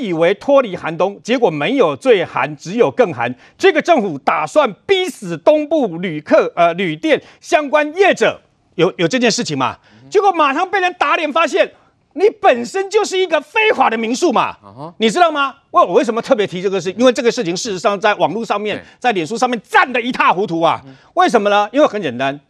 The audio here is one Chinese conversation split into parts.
以为脱离寒冬，结果没有最寒，只有更寒。这个政府打算逼死东部旅客呃旅店相关业者，有有这件事情吗？结果马上被人打脸，发现你本身就是一个非法的民宿嘛，你知道吗？我我为什么特别提这个事？因为这个事情事实上在网络上面，在脸书上面站得一塌糊涂啊。为什么呢？因为很简单，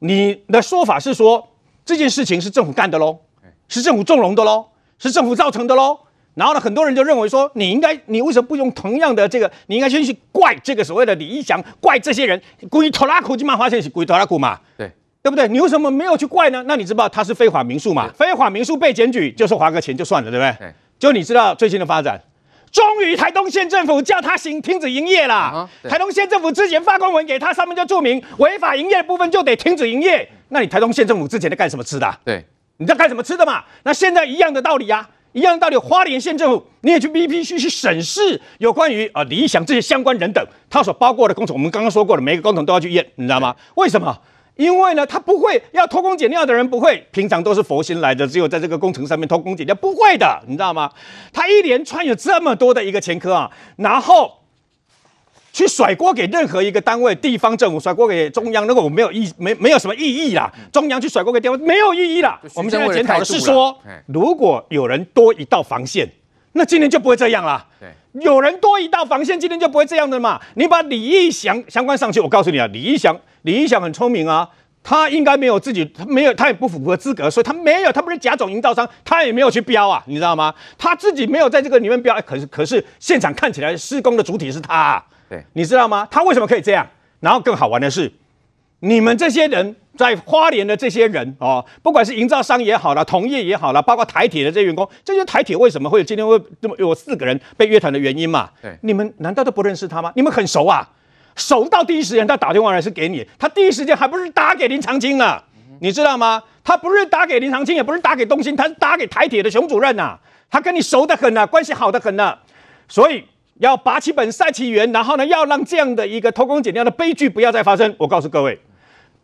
你的说法是说这件事情是政府干的喽，是政府纵容的喽，是政府造成的喽。然后呢，很多人就认为说，你应该，你为什么不用同样的这个？你应该先去怪这个所谓的李义祥，怪这些人故意拖拉苦，就嘛发现是故意拖拉苦嘛？对。对不对？你为什么没有去怪呢？那你知道他是非法民宿嘛？非法民宿被检举，就是花个钱就算了，对不对？对。就你知道最新的发展，终于台东县政府叫他行停止营业了。Uh -huh, 台东县政府之前发公文给他，上面就注明违法营业的部分就得停止营业。那你台东县政府之前在干什么吃的？对，你在干什么吃的嘛？那现在一样的道理啊，一样道理。花莲县政府你也去必必须去审视有关于啊理想这些相关人等他所包括的工程，我们刚刚说过的每个工程都要去验，你知道吗？为什么？因为呢，他不会要偷工减料的人不会，平常都是佛心来的，只有在这个工程上面偷工减料，不会的，你知道吗？他一连串有这么多的一个前科啊，然后去甩锅给任何一个单位，地方政府甩锅给中央，那个我没有意，没没有什么意义啦。中央去甩锅给地方没有意义啦。我们现在检讨的是说，如果有人多一道防线，那今天就不会这样了。有人多一道防线，今天就不会这样的嘛。你把李义祥相关上去，我告诉你啊，李义祥。李义祥很聪明啊，他应该没有自己，他没有，他也不符合资格，所以他没有，他不是甲种营造商，他也没有去标啊，你知道吗？他自己没有在这个里面标，哎，可是可是现场看起来施工的主体是他啊，对，你知道吗？他为什么可以这样？然后更好玩的是，你们这些人在花莲的这些人哦，不管是营造商也好了，同业也好了，包括台铁的这些员工，这些台铁为什么会今天会这么有四个人被约谈的原因嘛？对，你们难道都不认识他吗？你们很熟啊？熟到第一时间，他打电话来是给你，他第一时间还不是打给林长青呢？你知道吗？他不是打给林长青，也不是打给东兴，他是打给台铁的熊主任呐、啊。他跟你熟得很呐、啊，关系好得很呐、啊。所以要拔起本，塞其源，然后呢，要让这样的一个偷工减料的悲剧不要再发生。我告诉各位。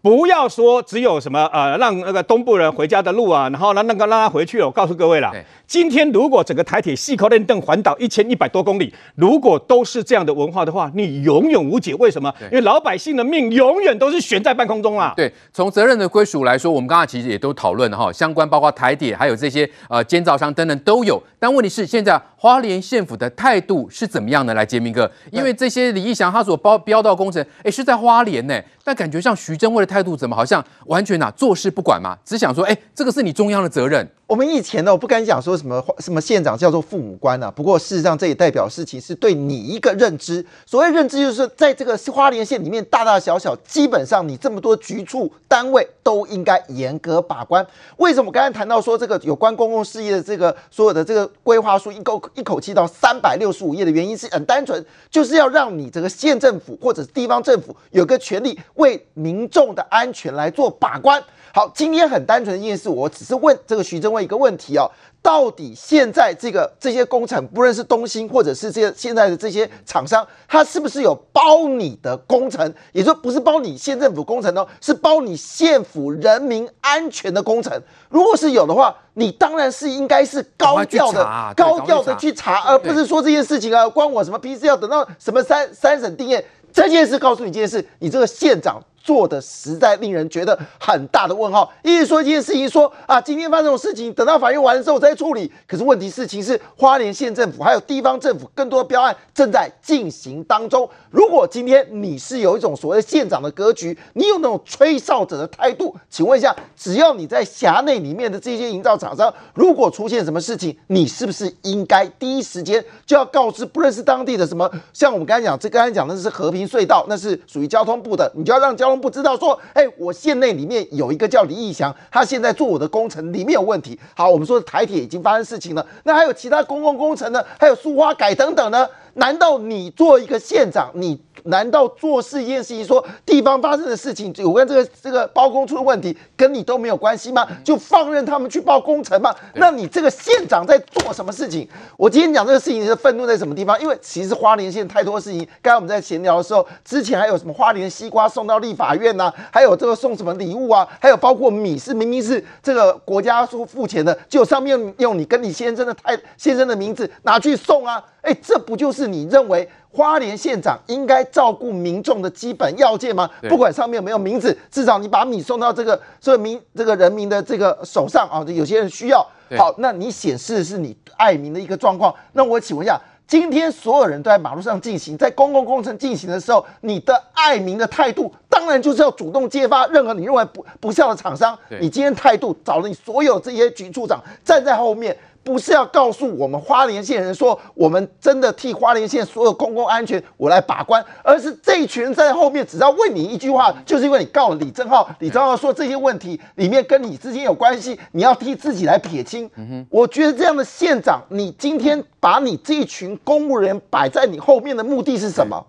不要说只有什么呃，让那个东部人回家的路啊，然后让那个让他回去了。我告诉各位了，今天如果整个台铁细口练邓环岛一千一百多公里，如果都是这样的文化的话，你永远无解。为什么？因为老百姓的命永远都是悬在半空中啊。对，从责任的归属来说，我们刚刚其实也都讨论了哈，相关包括台铁还有这些呃建造商等等都有。但问题是，现在花莲县府的态度是怎么样的？来，杰明哥，因为这些李义祥他所包标到工程，哎，是在花莲呢，那感觉像徐正蔚的态度怎么好像完全啊坐视不管嘛？只想说，哎，这个是你中央的责任。我们以前呢，我不敢讲说什么什么县长叫做父母官啊。不过事实上，这也代表事情是对你一个认知。所谓认知，就是在这个花莲县里面，大大小小，基本上你这么多局处单位都应该严格把关。为什么我刚才谈到说这个有关公共事业的这个所有的这个规划书一口一口气到三百六十五页的原因是很单纯，就是要让你这个县政府或者地方政府有个权利为民众的安全来做把关。好，今天很单纯的一件事，我只是问这个徐榛蔚一个问题哦，到底现在这个这些工程，不论是东兴或者是这些现在的这些厂商，他是不是有包你的工程？也就不是包你县政府工程哦，是包你县府人民安全的工程。如果是有的话，你当然是应该是高调的、高调的去查，而不是说这件事情啊，关我什么屁事？要等到什么三三审定谳这件事，告诉你这件事，你这个县长。做的实在令人觉得很大的问号。一直说一件事情说，啊，今天发生这种事情，等到法院完了之后再处理。可是问题事情是，花莲县政府还有地方政府更多的标案正在进行当中。如果今天你是有一种所谓县长的格局，你有那种吹哨者的态度，请问一下，只要你在辖内里面的这些营造厂商，如果出现什么事情，你是不是应该第一时间就要告知不认识当地的什么？像我们刚才讲，这刚才讲的是和平隧道，那是属于交通部的，你就要让交不知道说，哎，我县内里面有一个叫李义祥，他现在做我的工程里面有问题。好，我们说台铁已经发生事情了，那还有其他公共工程呢？还有苏花改等等呢？难道你做一个县长，你难道做事一件事情说地方发生的事情有关这个这个包工出的问题，跟你都没有关系吗？就放任他们去报工程吗？那你这个县长在做什么事情？我今天讲这个事情是愤怒在什么地方？因为其实花莲县太多事情。刚才我们在闲聊的时候，之前还有什么花莲西瓜送到立法院呐、啊，还有这个送什么礼物啊，还有包括米是明明是这个国家说付钱的，就上面用你跟你先生的太先生的名字拿去送啊，哎，这不就是你认为花莲县长应该照顾民众的基本要件吗？不管上面有没有名字，至少你把米送到这个所有民这个人民的这个手上啊，有些人需要。好，那你显示的是你爱民的一个状况。那我请问一下。今天所有人都在马路上进行，在公共工程进行的时候，你的爱民的态度，当然就是要主动揭发任何你认为不不孝的厂商。你今天态度找了你所有这些局处长站在后面。不是要告诉我们花莲县人说，我们真的替花莲县所有公共安全我来把关，而是这一群人在后面，只要问你一句话，就是因为你告了李正浩，李正浩说这些问题里面跟你之间有关系，你要替自己来撇清。嗯我觉得这样的县长，你今天把你这一群公务人员摆在你后面的目的是什么？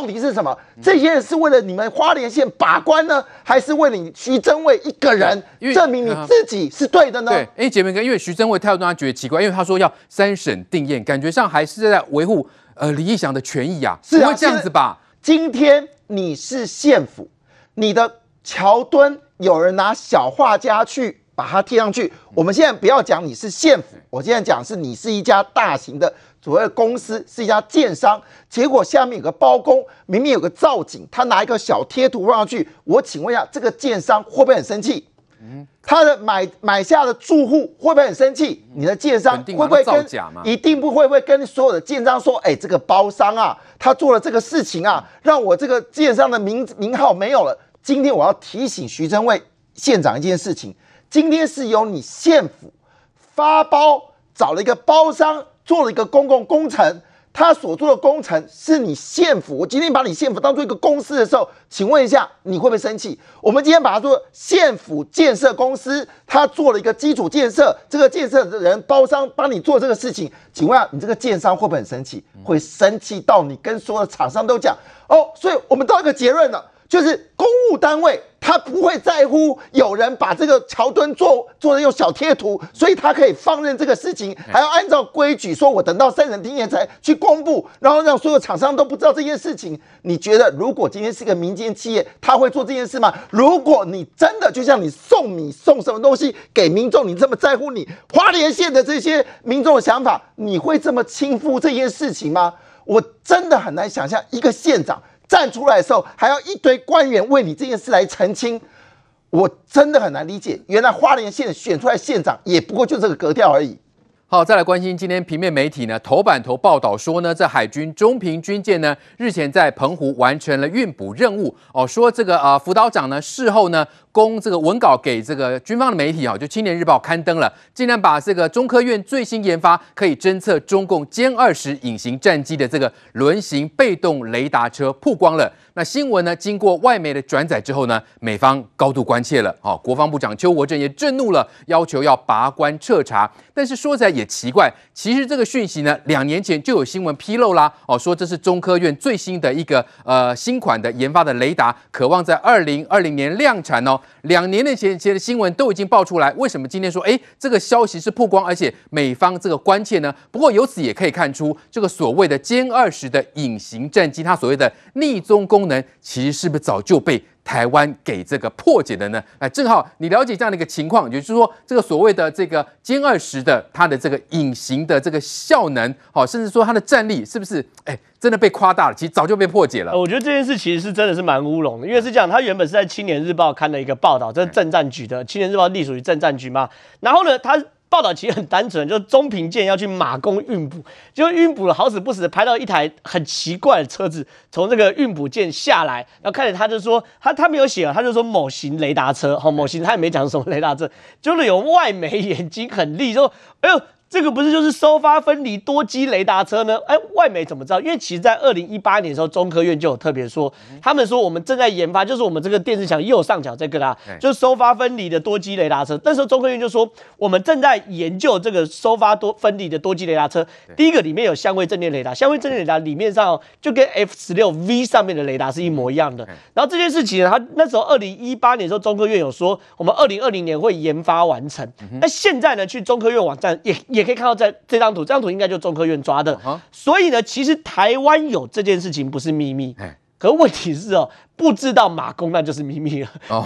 到底是什么？这些人是为了你们花莲县把关呢，还是为了你徐榛蔚一个人证明你自己是对的呢？对，哎，姐妹哥，因为徐榛蔚态度让他觉得奇怪，因为他说要三审定谳，感觉上还是在维护呃李义祥的权益啊，是啊，不会这样子吧？今天你是县府，你的桥墩有人拿小画家去把它贴上去，我们现在不要讲你是县府，我现在讲是你是一家大型的。所谓的公司是一家建商，结果下面有个包工，明明有个造景，他拿一个小贴图放上去。我请问一下，这个建商会不会很生气？嗯，他的买买下的住户会不会很生气？你的建商会不会跟一定不会不会跟所有的建商说，哎，这个包商啊，他做了这个事情啊，让我这个建商的名名号没有了。今天我要提醒徐榛蔚县长一件事情，今天是由你县府发包找了一个包商。做了一个公共工程，他所做的工程是你县府。我今天把你县府当做一个公司的时候，请问一下，你会不会生气？我们今天把它做县府建设公司，他做了一个基础建设，这个建设的人包商帮你做这个事情，请问下，你这个建商会不会很生气？会生气到你跟所有的厂商都讲哦。所以我们到一个结论了，就是公务单位。他不会在乎有人把这个桥墩做做的用小贴图，所以他可以放任这个事情，还要按照规矩说，我等到三审定谳才去公布，然后让所有厂商都不知道这件事情。你觉得，如果今天是个民间企业，他会做这件事吗？如果你真的就像你送米送什么东西给民众，你这么在乎你花莲县的这些民众的想法，你会这么轻忽这件事情吗？我真的很难想象一个县长。站出来的时候，还要一堆官员为你这件事来澄清，我真的很难理解。原来花莲县选出来县长也不过就这个格调而已。好，再来关心今天平面媒体呢头版头报道说呢，这海军中平军舰呢日前在澎湖完成了运补任务哦，说这个啊辅导长呢事后呢。供这个文稿给这个军方的媒体啊，就《青年日报》刊登了，竟然把这个中科院最新研发可以侦测中共歼二十隐形战机的这个轮型被动雷达车曝光了。那新闻呢，经过外媒的转载之后呢，美方高度关切了。哦，国防部长邱国正也震怒了，要求要拔关彻查。但是说起来也也奇怪，其实这个讯息呢，两年前就有新闻披露啦。哦，说这是中科院最新的一个呃新款的研发的雷达，渴望在二零二零年量产哦。两年的前前的新闻都已经爆出来，为什么今天说，哎，这个消息是曝光，而且美方这个关切呢？不过由此也可以看出，这个所谓的歼二十的隐形战机，它所谓的匿踪功能，其实是不是早就被台湾给这个破解的呢？哎，正好你了解这样的一个情况，也就是说，这个所谓的这个歼二十的它的这个隐形的这个效能，好，甚至说它的战力是不是哎真的被夸大了？其实早就被破解了。我觉得这件事其实是真的是蛮乌龙的，因为是这样，它原本是在《青年日报》刊了一个报道，这是政战局的，《青年日报》隶属于政战局嘛，然后呢，它。报道其实很单纯，就是中平舰要去马公运补，就运补了好死不死拍到一台很奇怪的车子从这个运补舰下来，然后看着他就说他他没有写啊，他就说某型雷达车，好某型他也没讲什么雷达车，就是有外媒眼睛很利，说哎呦。这个不是就是收发分离多机雷达车呢？哎，外媒怎么知道？因为其实，在二零一八年的时候，中科院就有特别说，他们说我们正在研发，就是我们这个电视墙右上角这个啦，就是收发分离的多机雷达车。那时候中科院就说，我们正在研究这个收发多分离的多机雷达车。第一个里面有相位阵列雷达，相位阵列雷达里面上就跟 F 十六 V 上面的雷达是一模一样的。然后这件事情呢，他那时候二零一八年的时候，中科院有说，我们二零二零年会研发完成。那现在呢，去中科院网站也也可以看到在这张图，这张图应该就是中科院抓的。所以呢，其实台湾有这件事情不是秘密。可问题是哦。不知道马公那就是秘密了，哦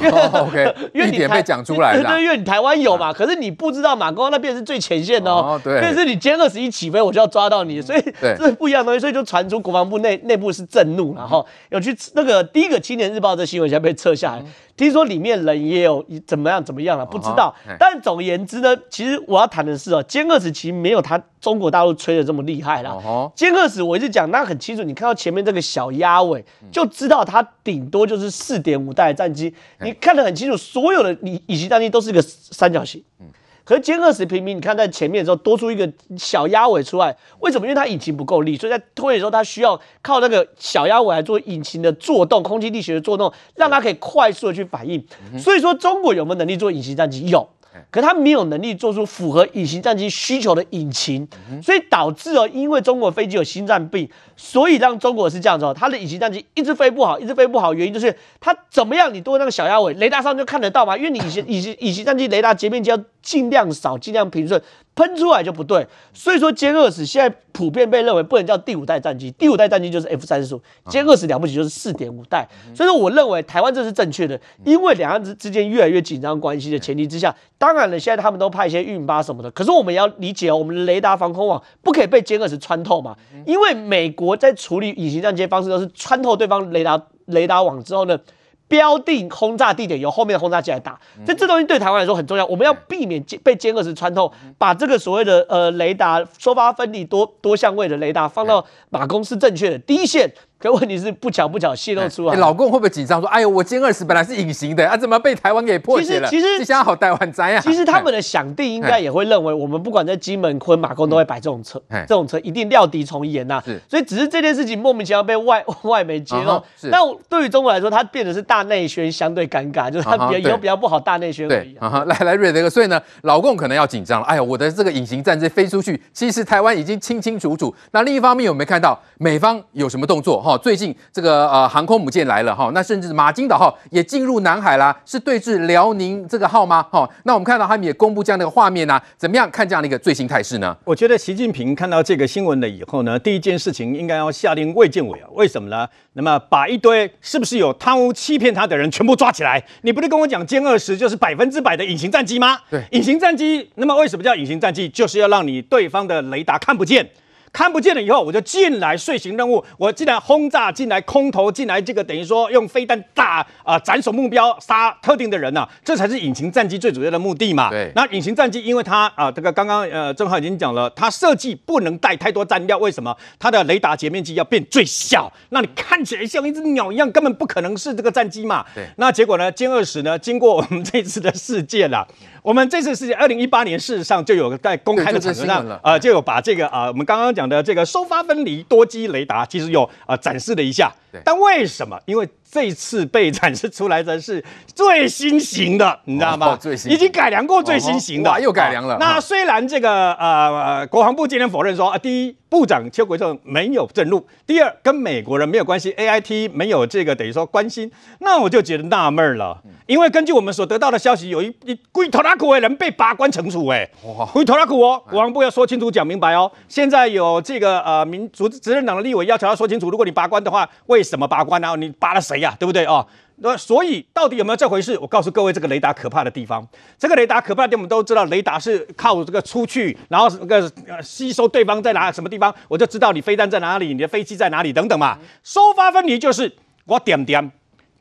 ，OK，因为你被讲出来了，对，因为你台湾有嘛，可是你不知道马公那边是最前线的哦，对，但是你歼二十一起飞，我就要抓到你，所以这是 不一样的东西，所以就传出国防部内内部是震怒，然后有去那个第一个青年日报这新闻现在被撤下来，听说里面人也有怎么样怎么样了，不知道，但总而言之呢，其实我要谈的是哦，歼二十其实没有他中国大陆吹的这么厉害啦，歼二十我一直讲，那很清楚，你看到前面这个小鸭尾，就知道它顶。多就是四点五代战机，你看得很清楚，所有的隐隐形战机都是一个三角形。嗯，可是歼二十平民，你看在前面的时候多出一个小鸭尾出来，为什么？因为它引擎不够力，所以在推的时候它需要靠那个小鸭尾来做引擎的作动、空气力学的作动，让它可以快速的去反应。所以说，中国有没有能力做隐形战机？有。可是他没有能力做出符合隐形战机需求的引擎，所以导致哦，因为中国飞机有心脏病，所以让中国是这样子哦，它的隐形战机一直飞不好，一直飞不好，原因就是它怎么样，你多那个小鸭尾，雷达上就看得到嘛，因为你隐形隐形隐形战机雷达截面积要尽量少，尽量平顺。喷出来就不对，所以说歼二十现在普遍被认为不能叫第五代战机，第五代战机就是 F 三十五，歼二十了不起就是四点五代，所以说我认为台湾这是正确的，因为两岸之之间越来越紧张关系的前提之下，当然了，现在他们都派一些运八什么的，可是我们也要理解哦，我们的雷达防空网不可以被歼二十穿透嘛，因为美国在处理隐形战机的方式都是穿透对方雷达雷达网之后呢。标定轰炸地点，由后面的轰炸机来打，这这东西对台湾来说很重要。我们要避免被歼二十穿透，把这个所谓的呃雷达收发分离多多相位的雷达放到马公是正确的第一线。可问题是不巧不巧泄露出来，老公会不会紧张说：“哎呦，我歼二十本来是隐形的啊，怎么被台湾给破解了？”其实其实这下好台湾灾啊！其实他们的想定应该也会认为，我们不管在金门、昆、马公都会摆这种车，这种车一定料敌从严呐。所以只是这件事情莫名其妙被外 外媒揭露。但对于中国来说，它变得是大内宣，相对尴尬，就是它比较以后比较不好大内宣而已。来来瑞这个，所以呢，老公可能要紧张了。哎呀，我的这个隐形战机飞出去，其实台湾已经清清楚楚。那另一方面，有没有看到美方有什么动作？哈，最近这个。呃，航空母舰来了哈，那甚至马金岛号也进入南海啦，是对峙辽宁这个号吗？哈，那我们看到他们也公布这样的一个画面呢、啊，怎么样看这样的一个最新态势呢？我觉得习近平看到这个新闻了以后呢，第一件事情应该要下令卫健委啊，为什么呢？那么把一堆是不是有贪污欺骗他的人全部抓起来？你不是跟我讲歼二十就是百分之百的隐形战机吗？对，隐形战机，那么为什么叫隐形战机？就是要让你对方的雷达看不见。看不见了以后，我就进来遂行任务。我进来轰炸，进来空投，进来这个等于说用飞弹打啊、呃，斩首目标，杀特定的人呐、啊，这才是隐形战机最主要的目的嘛。对。那隐形战机，因为它啊、呃，这个刚刚呃正浩已经讲了，它设计不能带太多弹药。为什么？它的雷达截面积要变最小，那你看起来像一只鸟一样，根本不可能是这个战机嘛。对。那结果呢？歼二十呢？经过我们这次的事件了。我们这次事件二零一八年，事实上就有在公开的场合上，呃，就有把这个啊、呃，我们刚刚讲的这个收发分离多机雷达，其实有啊、呃、展示了一下。但为什么？因为这次被展示出来的是最新型的，你知道吗？最新已经改良过最新型的，又改良了。那虽然这个呃国防部今天否认说啊，第一部长邱国正没有震怒，第二跟美国人没有关系，A I T 没有这个等于说关心，那我就觉得纳闷了。因为根据我们所得到的消息，有一一龟头拉苦的人被拔关惩处，哎，龟头拉苦哦，国防部要说清楚讲明白哦。现在有这个呃民主执政党的立委要求他说清楚，如果你拔关的话，为什么拔关呢、啊？你拔了谁呀、啊？对不对哦？那所以到底有没有这回事？我告诉各位，这个雷达可怕的地方，这个雷达可怕的地方，我们都知道，雷达是靠这个出去，然后那个吸收对方在哪什么地方，我就知道你飞弹在哪里，你的飞机在哪里等等嘛。收发分离就是我点点。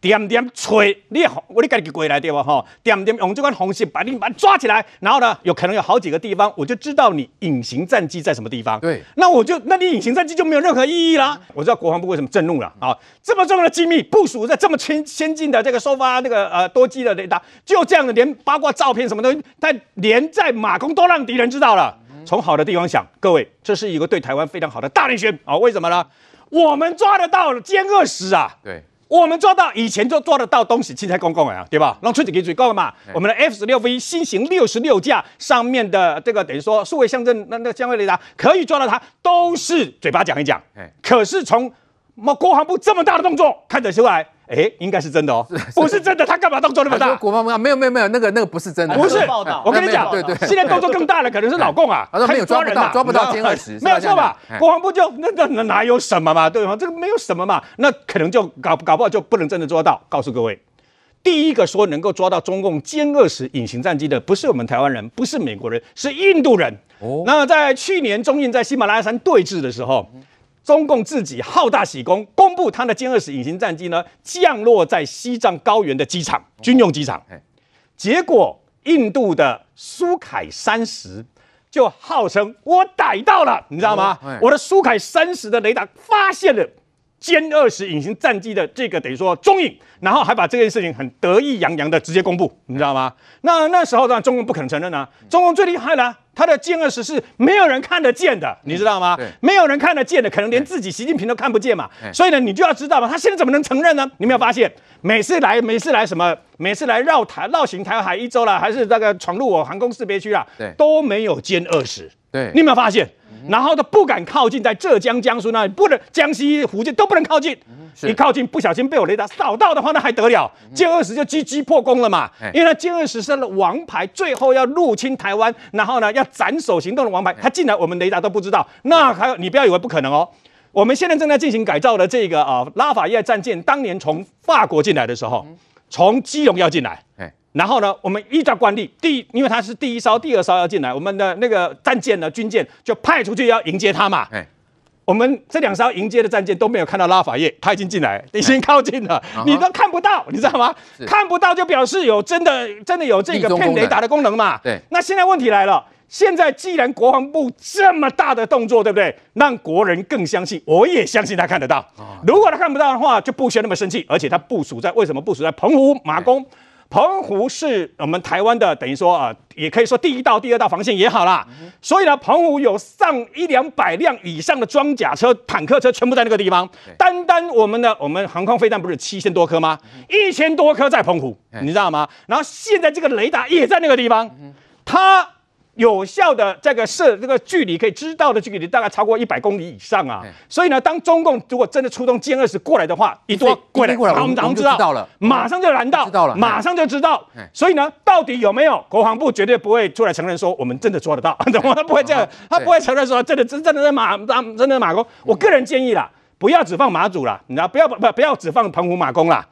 点点吹，你我你赶紧过来对吧？哈，点点用这款红线把你把你抓起来，然后呢，有可能有好几个地方，我就知道你隐形战机在什么地方。对，那我就那你隐形战机就没有任何意义啦。我知道国防部为什么震怒了啊？这么重要的机密部署在这么先先进的这个收发那个呃多机的雷达，就这样的连包括照片什么东西，但连在马公都让敌人知道了。从好的地方想，各位，这是一个对台湾非常好的大内宣啊！为什么呢？我们抓得到歼二十啊，对，我们做到以前就做得到东西，青菜公共啊，对吧？让春子给嘴够了嘛。我们的 F 十六 V 新型六十六架上面的这个等于说数位相阵那那个相位雷达可以抓到它，都是嘴巴讲一讲，可是从国防部这么大的动作看得出来。哎，应该是真的哦，不是真的，他干嘛动作那么大？国防部没有没有没有，那个那个不是真的，不是报道。我跟你讲，对对，现在动作更大了，可能是老共啊，他说没有抓人啊，抓不到歼二十，没有错吧？国防部就那那哪有什么嘛，对吗？这个没有什么嘛，那可能就搞搞不好就不能真的抓到。告诉各位，第一个说能够抓到中共歼二十隐形战机的，不是我们台湾人，不是美国人，是印度人。哦，那在去年中印在喜马拉雅山对峙的时候。中共自己好大喜功，公布他的歼二十隐形战机呢，降落在西藏高原的机场，军用机场。结果印度的苏凯三十就号称我逮到了，你知道吗？我的苏凯三十的雷达发现了。歼二十隐形战机的这个等于说踪影，然后还把这件事情很得意洋洋的直接公布，你知道吗？那那时候当然中共不可能承认啊，中共最厉害了，他的歼二十是没有人看得见的，你知道吗？没有人看得见的，可能连自己习近平都看不见嘛。所以呢，你就要知道嘛，他现在怎么能承认呢？你没有发现，每次来每次来什么，每次来绕台绕行台海一周了，还是那个闯入我航空识别区啊，都没有歼二十。对，你有没有发现？然后都不敢靠近，在浙江、江苏那里，不能江西、福建都不能靠近。一靠近，不小心被我雷达扫到的话，那还得了？歼二十就 GG 破功了嘛。因为它歼二十是王牌，最后要入侵台湾，然后呢要斩首行动的王牌，他进来我们雷达都不知道。那还有，你不要以为不可能哦。我们现在正在进行改造的这个啊拉法叶战舰，当年从法国进来的时候，从基隆要进来。然后呢，我们依照惯例，第一，因为他是第一艘、第二艘要进来，我们的那个战舰呢，军舰就派出去要迎接他嘛。哎，我们这两艘迎接的战舰都没有看到拉法叶，他已经进来，已经靠近了，你都看不到，你知道吗？看不到就表示有真的真的有这个骗雷达的功能嘛。对。那现在问题来了，现在既然国防部这么大的动作，对不对？让国人更相信，我也相信他看得到。如果他看不到的话，就不需要那么生气。而且他部署在为什么部署在澎湖马公？澎湖是我们台湾的，等于说啊，也可以说第一道、第二道防线也好啦。所以呢，澎湖有上一两百辆以上的装甲车、坦克车，全部在那个地方。单单我们的我们航空飞弹不是七千多颗吗？一千多颗在澎湖，你知道吗？然后现在这个雷达也在那个地方，它。有效的这个射这个距离可以知道的距离大概超过一百公里以上啊，所以呢，当中共如果真的出动歼二十过来的话，一多过来，我们知道了，马上就拦到，知道了，马上就知道。所以呢，到底有没有？国防部绝对不会出来承认说我们真的做得到，懂吗？他不会这样，他不会承认说真的真真的在马真的马公。我个人建议啦，不要只放马祖啦，你知道，不要不不要只放澎湖马公啦，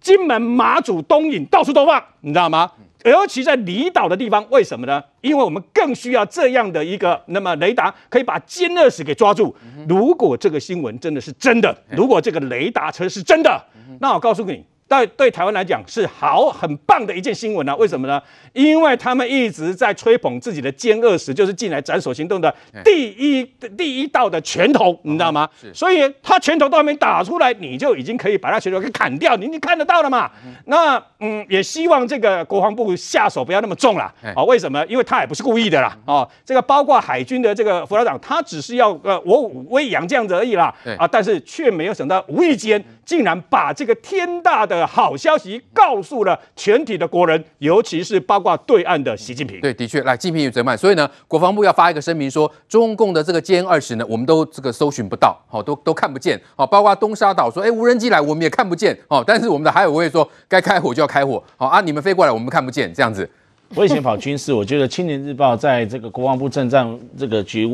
金门、马祖、东引到处都放，你知道吗？尤其在离岛的地方，为什么呢？因为我们更需要这样的一个，那么雷达可以把歼二十给抓住。如果这个新闻真的是真的，如果这个雷达车是真的，那我告诉你。对对，台湾来讲是好很棒的一件新闻啊！为什么呢？因为他们一直在吹捧自己的歼二十，就是进来斩首行动的第一第一道的拳头，你知道吗？所以他拳头都还没打出来，你就已经可以把他拳头给砍掉，你你看得到了嘛？那嗯，也希望这个国防部下手不要那么重了啊！为什么？因为他也不是故意的啦啊！这个包括海军的这个辅导长，他只是要呃我武威扬这样子而已啦啊！但是却没有想到无意间竟然把这个天大的。的好消息告诉了全体的国人，尤其是包括对岸的习近平。对，的确，来，近平与泽曼，所以呢，国防部要发一个声明说，中共的这个歼二十呢，我们都这个搜寻不到，好，都都看不见，好，包括东沙岛说，哎，无人机来，我们也看不见，哦，但是我们的海委会说，该开火就要开火，好啊，你们飞过来，我们看不见，这样子。我以前跑军事，我觉得《青年日报》在这个国防部政战这个局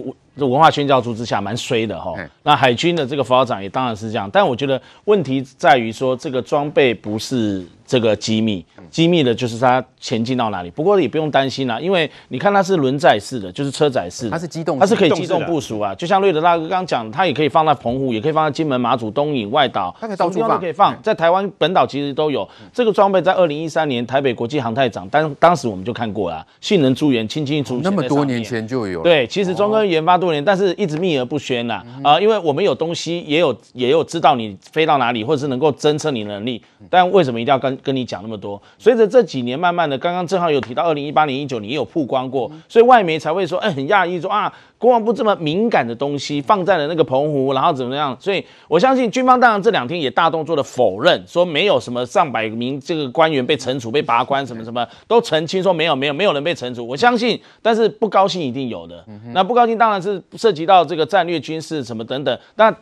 文化宣教组之下蛮衰的哈。那海军的这个辅导长也当然是这样，但我觉得问题在于说这个装备不是。这个机密，机密的就是它前进到哪里。不过也不用担心啦，因为你看它是轮载式的，就是车载式的，它是机动，它是可以机动部署啊。就像瑞德大哥刚刚讲，它也可以放在澎湖，也可以放在金门、马祖、东引、外岛，它可以到处放，都可以放。在台湾本岛其实都有这个装备。在二零一三年台北国际航太展，当当时我们就看过了，性能资源，清清楚楚。那么多年前就有。对，其实中科院研发都多年，但是一直秘而不宣呐，啊，因为我们有东西，也有也有知道你飞到哪里，或者是能够侦测你能力，但为什么一定要跟跟你讲那么多？随着这几年慢慢的，刚刚正好有提到二零一八年、一九年也有曝光过，所以外媒才会说，哎，很讶异说啊。国防部这么敏感的东西放在了那个澎湖，然后怎么样？所以我相信军方当然这两天也大动作的否认，说没有什么上百名这个官员被惩处、被拔官什么什么，都澄清说没有、没有、没有人被惩处。我相信，但是不高兴一定有的。那不高兴当然是涉及到这个战略军事什么等等。那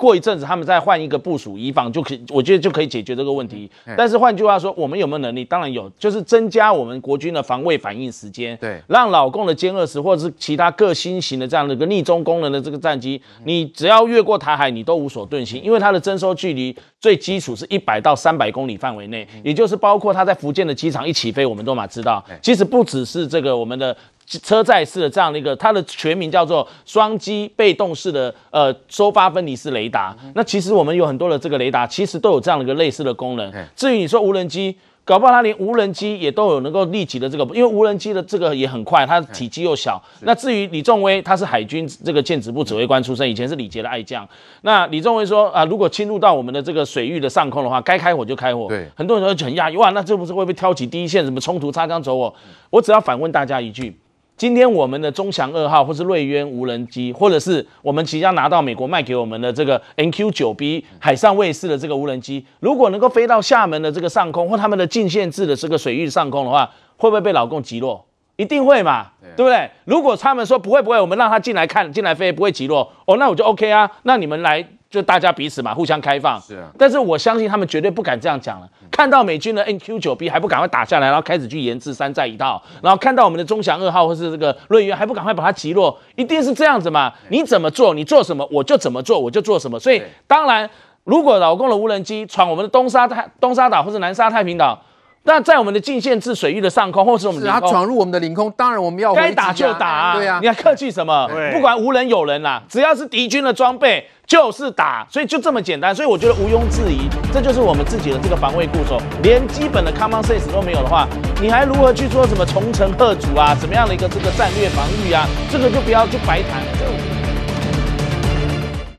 过一阵子，他们再换一个部署，以防就可以，我觉得就可以解决这个问题。但是换句话说，我们有没有能力？当然有，就是增加我们国军的防卫反应时间，对，让老共的歼二十或者是其他各新型的这样的一个逆中功能的这个战机，你只要越过台海，你都无所遁形，因为它的侦收距离最基础是一百到三百公里范围内，也就是包括它在福建的机场一起飞，我们都嘛知道，其实不只是这个我们的。车载式的这样的一个，它的全名叫做双机被动式的呃收发分离式雷达。那其实我们有很多的这个雷达，其实都有这样的一个类似的功能。至于你说无人机，搞不好它连无人机也都有能够立即的这个，因为无人机的这个也很快，它体积又小。那至于李仲威，他是海军这个舰指部指挥官出身，以前是李杰的爱将。那李仲威说啊，如果侵入到我们的这个水域的上空的话，该开火就开火。对，很多人就很讶异，哇，那这不是会不会挑起第一线什么冲突，擦枪走火？我只要反问大家一句。今天我们的中祥二号，或是瑞渊无人机，或者是我们即将拿到美国卖给我们的这个 NQ 九 B 海上卫士的这个无人机，如果能够飞到厦门的这个上空，或他们的禁限制的这个水域上空的话，会不会被老共击落？一定会嘛，对不对？如果他们说不会不会，我们让他进来看，进来飞不会击落，哦，那我就 OK 啊，那你们来。就大家彼此嘛，互相开放。是啊，但是我相信他们绝对不敢这样讲了。看到美军的 NQ 九 B 还不赶快打下来，然后开始去研制山寨一套，然后看到我们的中祥二号或是这个瑞渊还不赶快把它击落，一定是这样子嘛？你怎么做，你做什么，我就怎么做，我就做什么。所以当然，如果老共的无人机闯我们的东沙太东沙岛或者南沙太平岛。那在我们的禁限制水域的上空，或是我们的领空，是他闯入我们的领空，当然我们要该打就打啊！对啊，你还客气什么？不管无人有人啦，只要是敌军的装备就是打，所以就这么简单。所以我觉得毋庸置疑，这就是我们自己的这个防卫固守。连基本的 common sense 都没有的话，你还如何去做什么重城吓阻啊？怎么样的一个这个战略防御啊？这个就不要就白谈了。